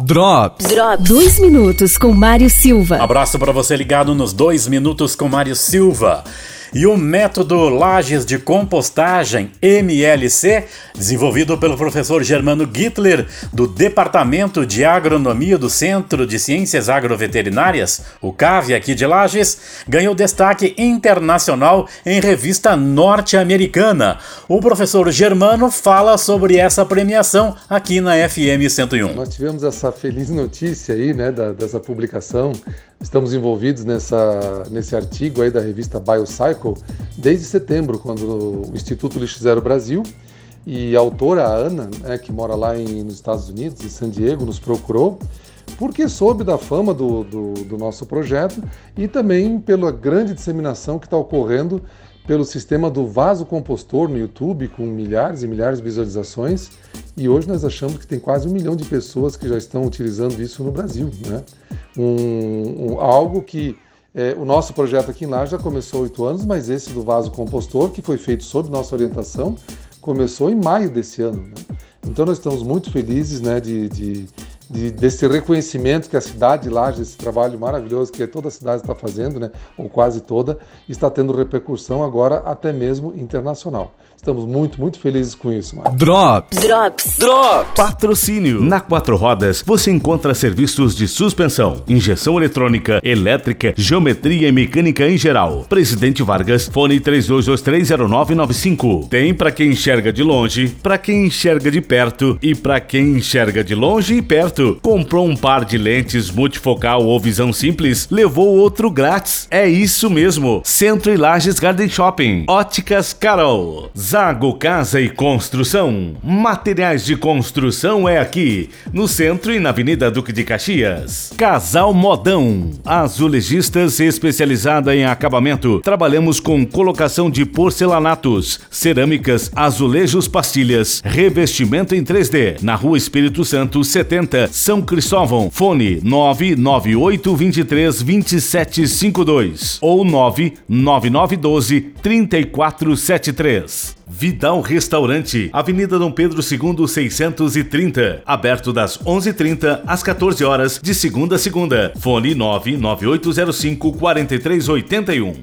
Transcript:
Drops. Drops. Dois minutos com Mário Silva. Abraço para você ligado nos dois minutos com Mário Silva. E o método Lages de Compostagem, MLC, desenvolvido pelo professor Germano Gittler, do Departamento de Agronomia do Centro de Ciências Agroveterinárias, o CAV aqui de Lages, ganhou destaque internacional em revista norte-americana. O professor Germano fala sobre essa premiação aqui na FM 101. Nós tivemos essa feliz notícia aí, né, da, dessa publicação Estamos envolvidos nessa, nesse artigo aí da revista Biocycle desde setembro, quando o Instituto Lixo Zero Brasil e a autora, a Ana, né, que mora lá em, nos Estados Unidos, em San Diego, nos procurou, porque soube da fama do, do, do nosso projeto e também pela grande disseminação que está ocorrendo pelo sistema do vaso compostor no YouTube, com milhares e milhares de visualizações. E hoje nós achamos que tem quase um milhão de pessoas que já estão utilizando isso no Brasil. Né? Um, um, algo que é, o nosso projeto aqui em Lá já começou há oito anos, mas esse do vaso compostor, que foi feito sob nossa orientação, começou em maio desse ano. Né? Então nós estamos muito felizes né, de, de, de, desse reconhecimento que a cidade de Lages, esse trabalho maravilhoso que toda a cidade está fazendo, né, ou quase toda, está tendo repercussão agora até mesmo internacional. Estamos muito, muito felizes com isso. Drops. Drops. Drops. Patrocínio. Na Quatro Rodas você encontra serviços de suspensão, injeção eletrônica, elétrica, geometria e mecânica em geral. Presidente Vargas, fone 32230995. Tem para quem enxerga de longe, para quem enxerga de perto e para quem enxerga de longe e perto. Comprou um par de lentes multifocal ou visão simples, levou outro grátis. É isso mesmo. Centro e Lages Garden Shopping. Óticas Carol. Zago Casa e Construção. Materiais de construção é aqui, no centro e na Avenida Duque de Caxias. Casal Modão. Azulejistas especializada em acabamento. Trabalhamos com colocação de porcelanatos, cerâmicas, azulejos, pastilhas, revestimento em 3D. Na Rua Espírito Santo 70, São Cristóvão. Fone 998 23 2752 ou 99912 3473. Vidal Restaurante, Avenida Dom Pedro II 630, aberto das 11:30 às 14 horas de segunda a segunda. Fone 99805 4381.